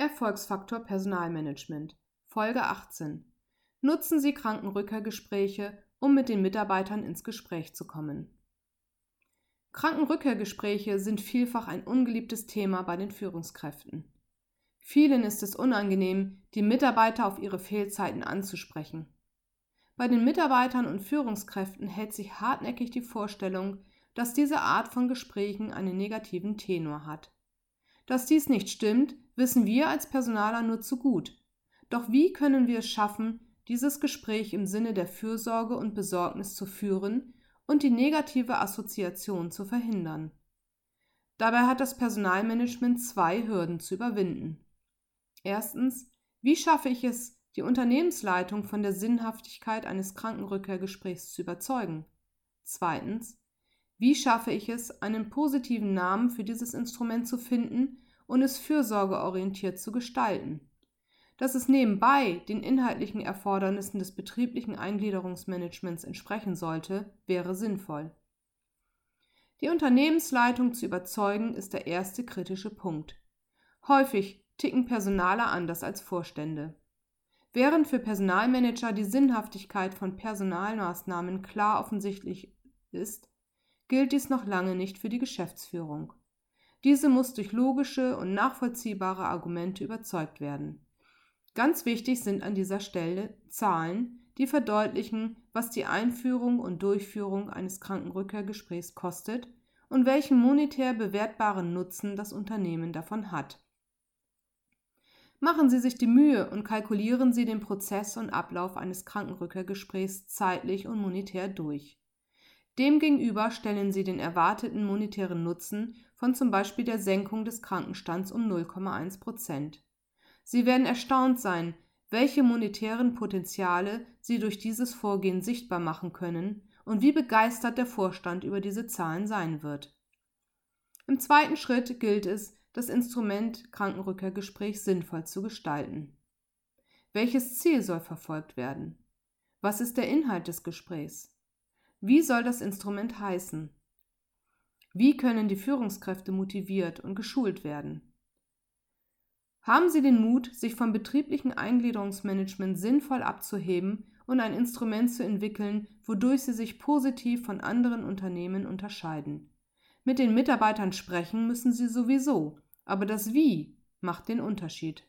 Erfolgsfaktor Personalmanagement Folge 18 Nutzen Sie Krankenrückkehrgespräche, um mit den Mitarbeitern ins Gespräch zu kommen. Krankenrückkehrgespräche sind vielfach ein ungeliebtes Thema bei den Führungskräften. Vielen ist es unangenehm, die Mitarbeiter auf ihre Fehlzeiten anzusprechen. Bei den Mitarbeitern und Führungskräften hält sich hartnäckig die Vorstellung, dass diese Art von Gesprächen einen negativen Tenor hat. Dass dies nicht stimmt, wissen wir als Personaler nur zu gut. Doch wie können wir es schaffen, dieses Gespräch im Sinne der Fürsorge und Besorgnis zu führen und die negative Assoziation zu verhindern? Dabei hat das Personalmanagement zwei Hürden zu überwinden. Erstens, wie schaffe ich es, die Unternehmensleitung von der Sinnhaftigkeit eines Krankenrückkehrgesprächs zu überzeugen? Zweitens, wie schaffe ich es, einen positiven Namen für dieses Instrument zu finden und es fürsorgeorientiert zu gestalten? Dass es nebenbei den inhaltlichen Erfordernissen des betrieblichen Eingliederungsmanagements entsprechen sollte, wäre sinnvoll. Die Unternehmensleitung zu überzeugen, ist der erste kritische Punkt. Häufig ticken Personaler anders als Vorstände. Während für Personalmanager die Sinnhaftigkeit von Personalmaßnahmen klar offensichtlich ist, gilt dies noch lange nicht für die Geschäftsführung. Diese muss durch logische und nachvollziehbare Argumente überzeugt werden. Ganz wichtig sind an dieser Stelle Zahlen, die verdeutlichen, was die Einführung und Durchführung eines Krankenrückkehrgesprächs kostet und welchen monetär bewertbaren Nutzen das Unternehmen davon hat. Machen Sie sich die Mühe und kalkulieren Sie den Prozess und Ablauf eines Krankenrückkehrgesprächs zeitlich und monetär durch. Demgegenüber stellen sie den erwarteten monetären Nutzen von zum Beispiel der Senkung des Krankenstands um 0,1 Prozent. Sie werden erstaunt sein, welche monetären Potenziale sie durch dieses Vorgehen sichtbar machen können und wie begeistert der Vorstand über diese Zahlen sein wird. Im zweiten Schritt gilt es, das Instrument Krankenrückkehrgespräch sinnvoll zu gestalten. Welches Ziel soll verfolgt werden? Was ist der Inhalt des Gesprächs? Wie soll das Instrument heißen? Wie können die Führungskräfte motiviert und geschult werden? Haben Sie den Mut, sich vom betrieblichen Eingliederungsmanagement sinnvoll abzuheben und ein Instrument zu entwickeln, wodurch Sie sich positiv von anderen Unternehmen unterscheiden. Mit den Mitarbeitern sprechen müssen Sie sowieso, aber das Wie macht den Unterschied.